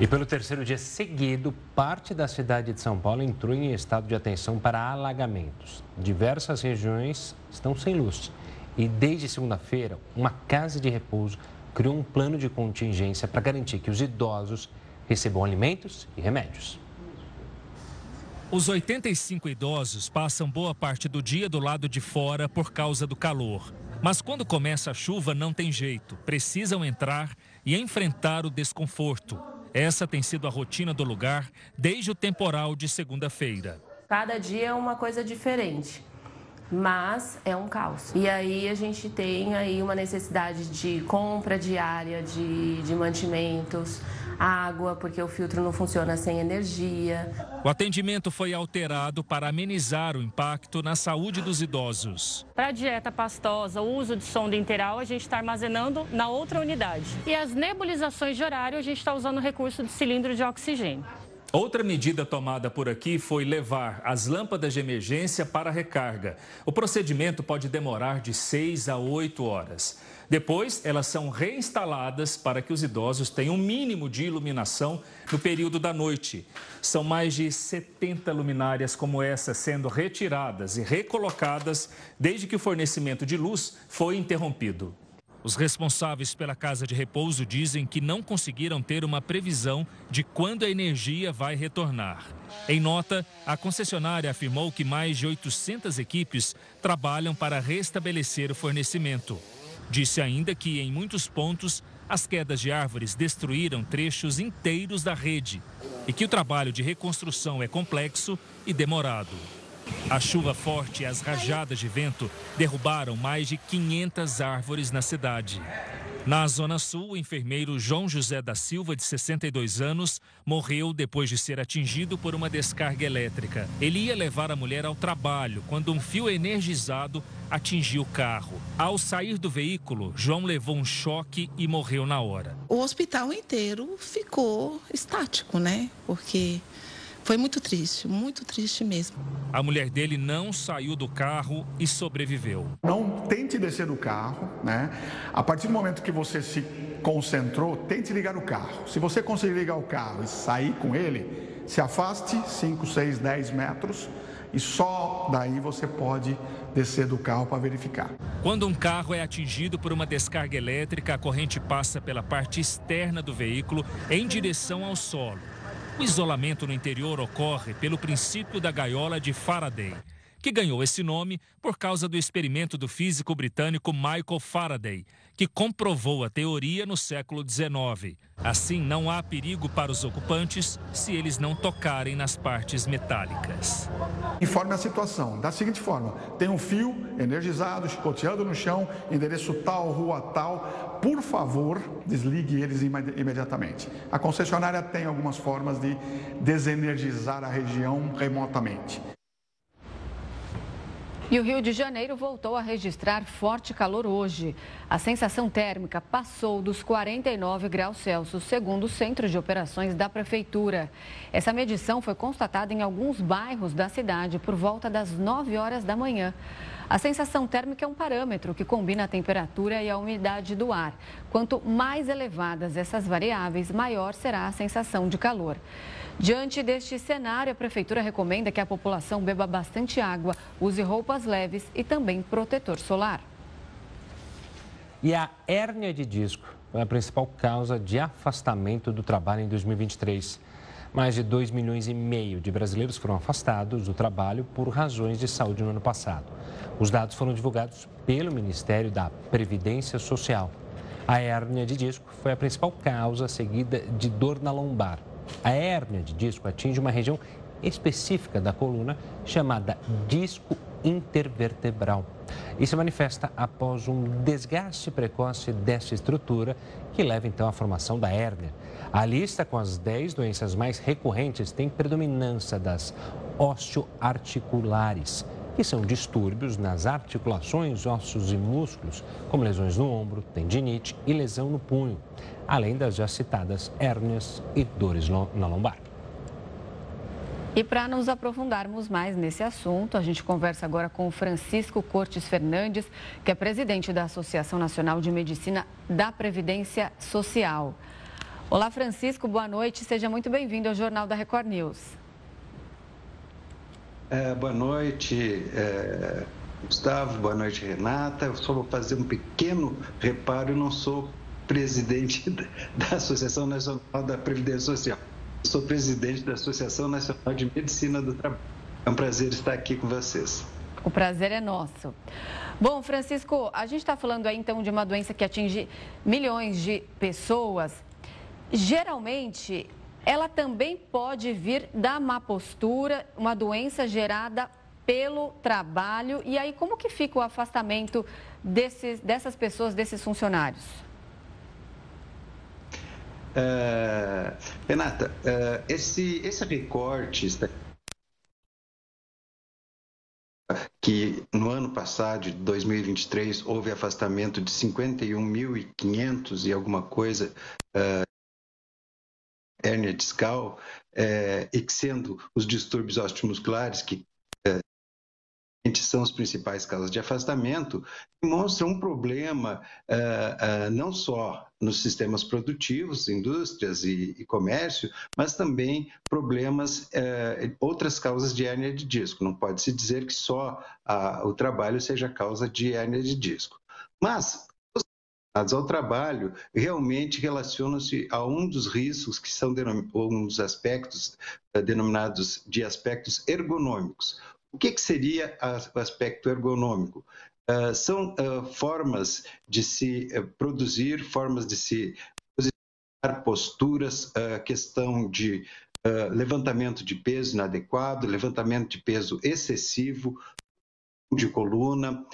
E pelo terceiro dia seguido, parte da cidade de São Paulo entrou em estado de atenção para alagamentos. Diversas regiões estão sem luz. E desde segunda-feira, uma casa de repouso criou um plano de contingência para garantir que os idosos recebam alimentos e remédios. Os 85 idosos passam boa parte do dia do lado de fora por causa do calor. Mas quando começa a chuva, não tem jeito. Precisam entrar e enfrentar o desconforto. Essa tem sido a rotina do lugar desde o temporal de segunda-feira. Cada dia é uma coisa diferente, mas é um caos. E aí a gente tem aí uma necessidade de compra diária de, de mantimentos, água, porque o filtro não funciona sem energia. O atendimento foi alterado para amenizar o impacto na saúde dos idosos. Para a dieta pastosa, o uso de sonda interal, a gente está armazenando na outra unidade. E as nebulizações de horário, a gente está usando o recurso de cilindro de oxigênio. Outra medida tomada por aqui foi levar as lâmpadas de emergência para recarga. O procedimento pode demorar de 6 a 8 horas. Depois, elas são reinstaladas para que os idosos tenham um mínimo de iluminação no período da noite. São mais de 70 luminárias como essa sendo retiradas e recolocadas desde que o fornecimento de luz foi interrompido. Os responsáveis pela casa de repouso dizem que não conseguiram ter uma previsão de quando a energia vai retornar. Em nota, a concessionária afirmou que mais de 800 equipes trabalham para restabelecer o fornecimento. Disse ainda que, em muitos pontos, as quedas de árvores destruíram trechos inteiros da rede e que o trabalho de reconstrução é complexo e demorado. A chuva forte e as rajadas de vento derrubaram mais de 500 árvores na cidade. Na Zona Sul, o enfermeiro João José da Silva, de 62 anos, morreu depois de ser atingido por uma descarga elétrica. Ele ia levar a mulher ao trabalho quando um fio energizado atingiu o carro. Ao sair do veículo, João levou um choque e morreu na hora. O hospital inteiro ficou estático, né? Porque foi muito triste, muito triste mesmo. A mulher dele não saiu do carro e sobreviveu. Não tente descer do carro, né? A partir do momento que você se concentrou, tente ligar o carro. Se você conseguir ligar o carro e sair com ele, se afaste 5, 6, 10 metros e só daí você pode descer do carro para verificar. Quando um carro é atingido por uma descarga elétrica, a corrente passa pela parte externa do veículo em direção ao solo. O isolamento no interior ocorre pelo princípio da gaiola de Faraday, que ganhou esse nome por causa do experimento do físico britânico Michael Faraday, que comprovou a teoria no século XIX. Assim, não há perigo para os ocupantes se eles não tocarem nas partes metálicas. Informe a situação da seguinte forma: tem um fio energizado, chicoteando no chão, endereço tal, rua tal. Por favor, desligue eles imediatamente. A concessionária tem algumas formas de desenergizar a região remotamente. E o Rio de Janeiro voltou a registrar forte calor hoje. A sensação térmica passou dos 49 graus Celsius, segundo o Centro de Operações da Prefeitura. Essa medição foi constatada em alguns bairros da cidade por volta das 9 horas da manhã. A sensação térmica é um parâmetro que combina a temperatura e a umidade do ar. Quanto mais elevadas essas variáveis, maior será a sensação de calor. Diante deste cenário, a Prefeitura recomenda que a população beba bastante água, use roupas leves e também protetor solar. E a hérnia de disco foi a principal causa de afastamento do trabalho em 2023. Mais de 2 milhões e meio de brasileiros foram afastados do trabalho por razões de saúde no ano passado. Os dados foram divulgados pelo Ministério da Previdência Social. A hérnia de disco foi a principal causa seguida de dor na lombar. A hérnia de disco atinge uma região específica da coluna chamada disco intervertebral e se manifesta após um desgaste precoce dessa estrutura que leva então à formação da hérnia. A lista com as 10 doenças mais recorrentes tem predominância das osteoarticulares, que são distúrbios nas articulações, ossos e músculos, como lesões no ombro, tendinite e lesão no punho, além das já citadas hérnias e dores na lombar. E para nos aprofundarmos mais nesse assunto, a gente conversa agora com o Francisco Cortes Fernandes, que é presidente da Associação Nacional de Medicina da Previdência Social. Olá, Francisco, boa noite, seja muito bem-vindo ao Jornal da Record News. É, boa noite, é, Gustavo, boa noite, Renata. Eu só vou fazer um pequeno reparo, eu não sou presidente da Associação Nacional da Previdência Social sou presidente da Associação Nacional de Medicina do Trabalho. É um prazer estar aqui com vocês. O prazer é nosso. Bom, Francisco, a gente está falando aí então de uma doença que atinge milhões de pessoas. Geralmente, ela também pode vir da má postura, uma doença gerada pelo trabalho. E aí, como que fica o afastamento desses, dessas pessoas, desses funcionários? Uh, Renata, uh, esse, esse recorte que no ano passado, de 2023, houve afastamento de 51.500 e alguma coisa uh, hérnia discal, uh, e que sendo os distúrbios osteomusculares que são as principais causas de afastamento, demonstra um problema uh, uh, não só nos sistemas produtivos, indústrias e, e comércio, mas também problemas, uh, outras causas de hérnia de disco. Não pode se dizer que só o trabalho seja causa de hérnia de disco. Mas ao trabalho realmente relacionam-se a um dos riscos que são um dos aspectos denominados de aspectos ergonômicos. O que, que seria o aspecto ergonômico? Uh, são uh, formas de se produzir, formas de se posicionar, posturas, questão de levantamento de peso inadequado, levantamento de peso excessivo, de coluna,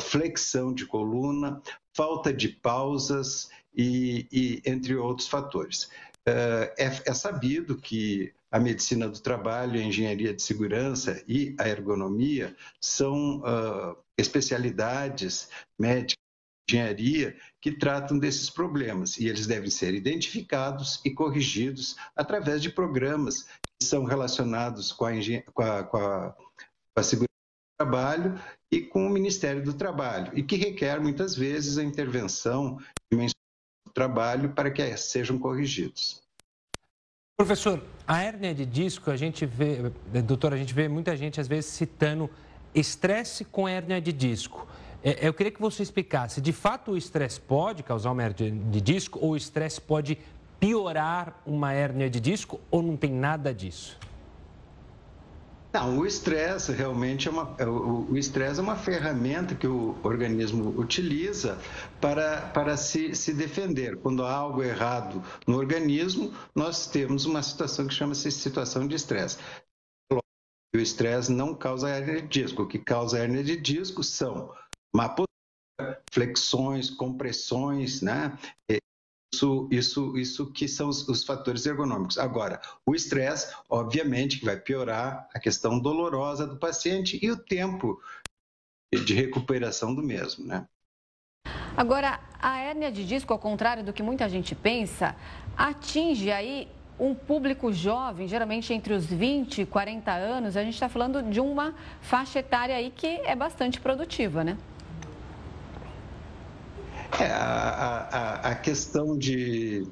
flexão de coluna, falta de pausas e, e entre outros fatores. É, é sabido que a medicina do trabalho, a engenharia de segurança e a ergonomia são uh, especialidades médicas, engenharia, que tratam desses problemas e eles devem ser identificados e corrigidos através de programas que são relacionados com a, com a, com a, com a segurança trabalho e com o Ministério do Trabalho e que requer muitas vezes a intervenção do trabalho para que sejam corrigidos. Professor, a hérnia de disco, a gente vê, doutor, a gente vê muita gente às vezes citando estresse com hérnia de disco. É, eu queria que você explicasse, de fato o estresse pode causar uma hérnia de disco ou o estresse pode piorar uma hérnia de disco ou não tem nada disso? Não, o estresse realmente é uma, é, o estresse é uma ferramenta que o organismo utiliza para, para se, se defender. Quando há algo errado no organismo, nós temos uma situação que chama-se situação de estresse. O estresse não causa hernia de disco. O que causa hernia de disco são má postura, flexões, compressões, né? Isso, isso, isso que são os, os fatores ergonômicos. Agora, o estresse, obviamente, que vai piorar a questão dolorosa do paciente e o tempo de recuperação do mesmo, né? Agora, a hérnia de disco, ao contrário do que muita gente pensa, atinge aí um público jovem, geralmente entre os 20 e 40 anos. A gente está falando de uma faixa etária aí que é bastante produtiva, né? É, a, a, a questão de,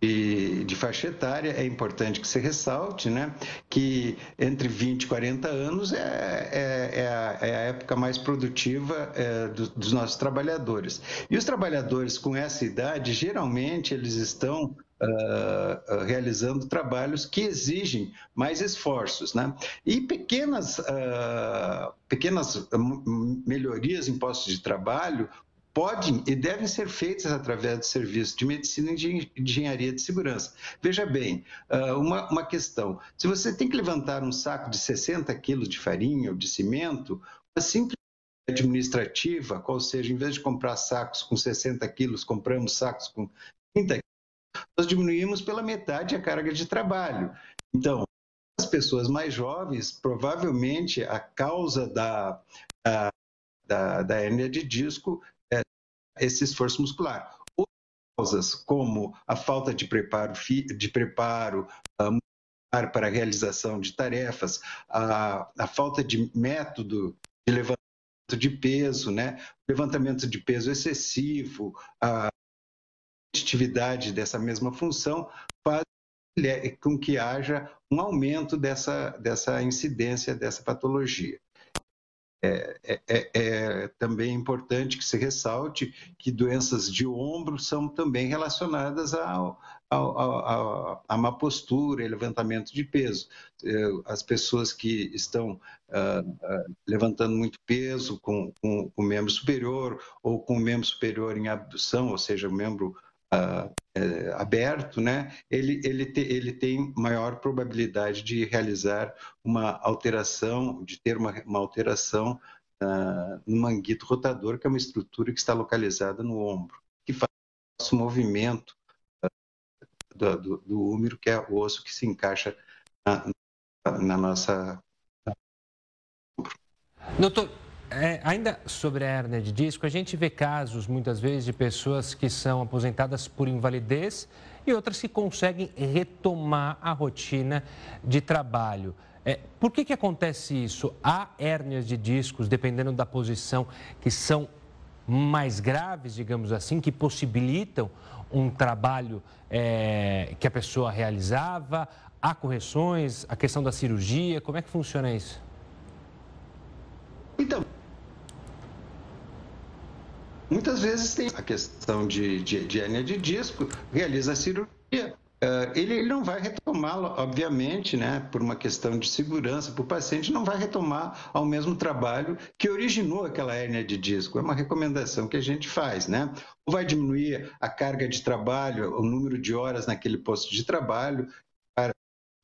de, de, faixa etária, é importante que se ressalte né, que entre 20 e 40 anos é, é, é, a, é a, época mais produtiva é, do, dos nossos trabalhadores. E os trabalhadores com essa idade, geralmente, eles estão Uh, realizando trabalhos que exigem mais esforços, né? E pequenas, uh, pequenas melhorias em postos de trabalho podem e devem ser feitas através do serviço de medicina e de engenharia de segurança. Veja bem, ah, uma, uma questão: se você tem que levantar um saco de 60 quilos de farinha ou de cimento, uma simples administrativa, qual seja, em vez de comprar sacos com 60 quilos, compramos sacos com 30 quilos, nós diminuímos pela metade a carga de trabalho. Então, as pessoas mais jovens, provavelmente a causa da, a, da, da hernia de disco esse esforço muscular. Outras causas, como a falta de preparo, de preparo uh, para a realização de tarefas, a, a falta de método de levantamento de peso, né? levantamento de peso excessivo, a atividade dessa mesma função faz com que haja um aumento dessa, dessa incidência dessa patologia. É, é, é, é, também importante que se ressalte que doenças de ombro são também relacionadas ao, ao, ao, à má postura e levantamento de peso. É, as pessoas que estão uh, uh, levantando muito peso com, com, o membro superior ou com o membro superior em abdução, ou seja, o membro uh, aberto, né, ele, ele, te, ele tem maior probabilidade de realizar uma alteração, de ter uma, uma alteração uh, no manguito rotador, que é uma estrutura que está localizada no ombro, que faz o movimento uh, do, do, do que é o osso que se encaixa na, na nossa. Doutor, é, ainda sobre a hernia de disco, a gente vê casos muitas vezes de pessoas que são aposentadas por invalidez e outras que conseguem retomar a rotina de trabalho. É, por que, que acontece isso? Há hérnias de discos, dependendo da posição, que são mais graves, digamos assim, que possibilitam um trabalho é, que a pessoa realizava? Há correções? A questão da cirurgia? Como é que funciona isso? Então, Muitas vezes tem a questão de, de, de hernia de disco, realiza a cirurgia. Uh, ele, ele, não vai retomá-lo, obviamente, né, por uma questão de segurança para o paciente, não vai retomar ao mesmo trabalho que originou aquela hérnia de disco. É uma recomendação que a gente faz, né? Ou vai diminuir a carga de trabalho, o número de horas naquele posto de trabalho,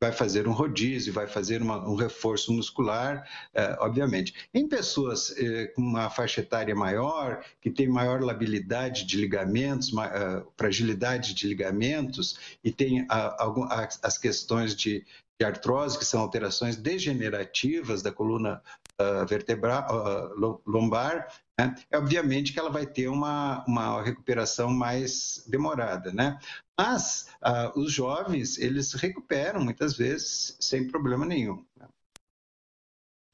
vai fazer um rodízio, vai fazer uma, um reforço muscular, eh, obviamente. Em pessoas eh, com uma faixa etária maior, que tem maior labilidade de ligamentos, ma, uh, fragilidade de ligamentos e tem a, a, as questões de, de artrose, que são alterações degenerativas da coluna uh, vertebral, uh, lombar, né? é obviamente que ela vai ter uma, uma recuperação mais demorada, né? Mas uh, os jovens, eles recuperam muitas vezes sem problema nenhum. Né?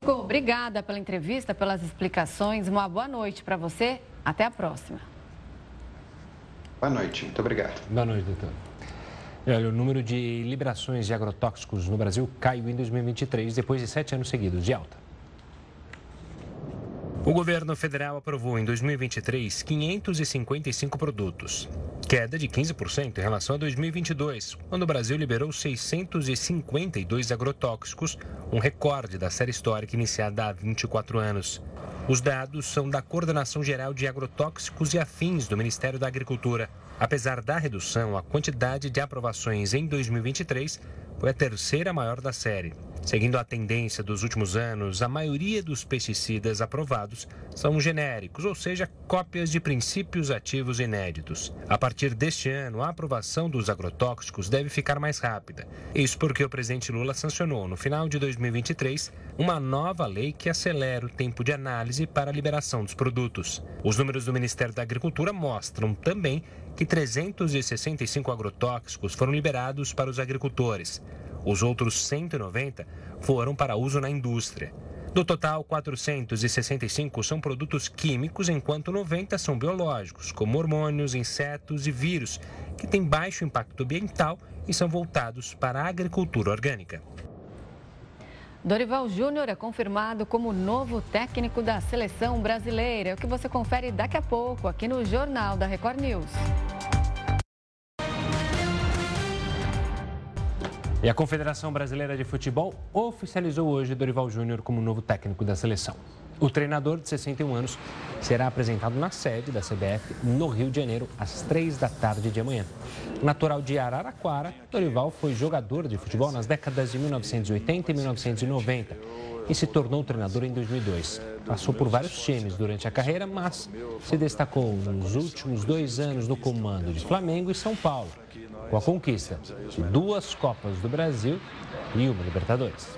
Obrigada pela entrevista, pelas explicações. Uma boa noite para você. Até a próxima. Boa noite, muito obrigado. Boa noite, doutor. Olha, o número de liberações de agrotóxicos no Brasil caiu em 2023, depois de sete anos seguidos de alta. O governo federal aprovou em 2023 555 produtos, queda de 15% em relação a 2022, quando o Brasil liberou 652 agrotóxicos, um recorde da série histórica iniciada há 24 anos. Os dados são da Coordenação Geral de Agrotóxicos e Afins do Ministério da Agricultura. Apesar da redução, a quantidade de aprovações em 2023 foi a terceira maior da série. Seguindo a tendência dos últimos anos, a maioria dos pesticidas aprovados são genéricos, ou seja, cópias de princípios ativos inéditos. A partir deste ano, a aprovação dos agrotóxicos deve ficar mais rápida. Isso porque o presidente Lula sancionou, no final de 2023, uma nova lei que acelera o tempo de análise para a liberação dos produtos. Os números do Ministério da Agricultura mostram também que 365 agrotóxicos foram liberados para os agricultores. Os outros 190 foram para uso na indústria. Do total, 465 são produtos químicos, enquanto 90 são biológicos, como hormônios, insetos e vírus, que têm baixo impacto ambiental e são voltados para a agricultura orgânica. Dorival Júnior é confirmado como novo técnico da seleção brasileira. É o que você confere daqui a pouco aqui no Jornal da Record News. E a Confederação Brasileira de Futebol oficializou hoje Dorival Júnior como novo técnico da seleção. O treinador de 61 anos será apresentado na sede da CBF no Rio de Janeiro às 3 da tarde de amanhã. Natural de Araraquara, Dorival foi jogador de futebol nas décadas de 1980 e 1990 e se tornou treinador em 2002. Passou por vários times durante a carreira, mas se destacou nos últimos dois anos no comando de Flamengo e São Paulo, com a conquista de duas Copas do Brasil e uma Libertadores.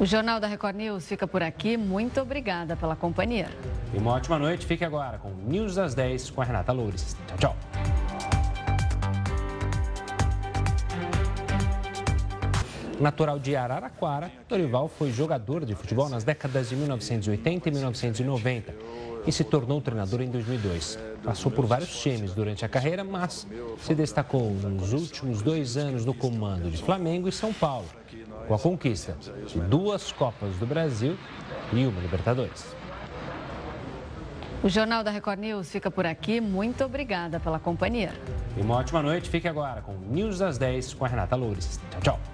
O Jornal da Record News fica por aqui. Muito obrigada pela companhia. E uma ótima noite. Fique agora com News das 10 com a Renata Loures. Tchau, tchau. Natural de Araraquara, Dorival foi jogador de futebol nas décadas de 1980 e 1990 e se tornou treinador em 2002. Passou por vários times durante a carreira, mas se destacou nos últimos dois anos no comando de Flamengo e São Paulo, com a conquista de duas Copas do Brasil e uma Libertadores. O Jornal da Record News fica por aqui. Muito obrigada pela companhia. E uma ótima noite. Fique agora com News das 10 com a Renata Loures. Tchau, tchau.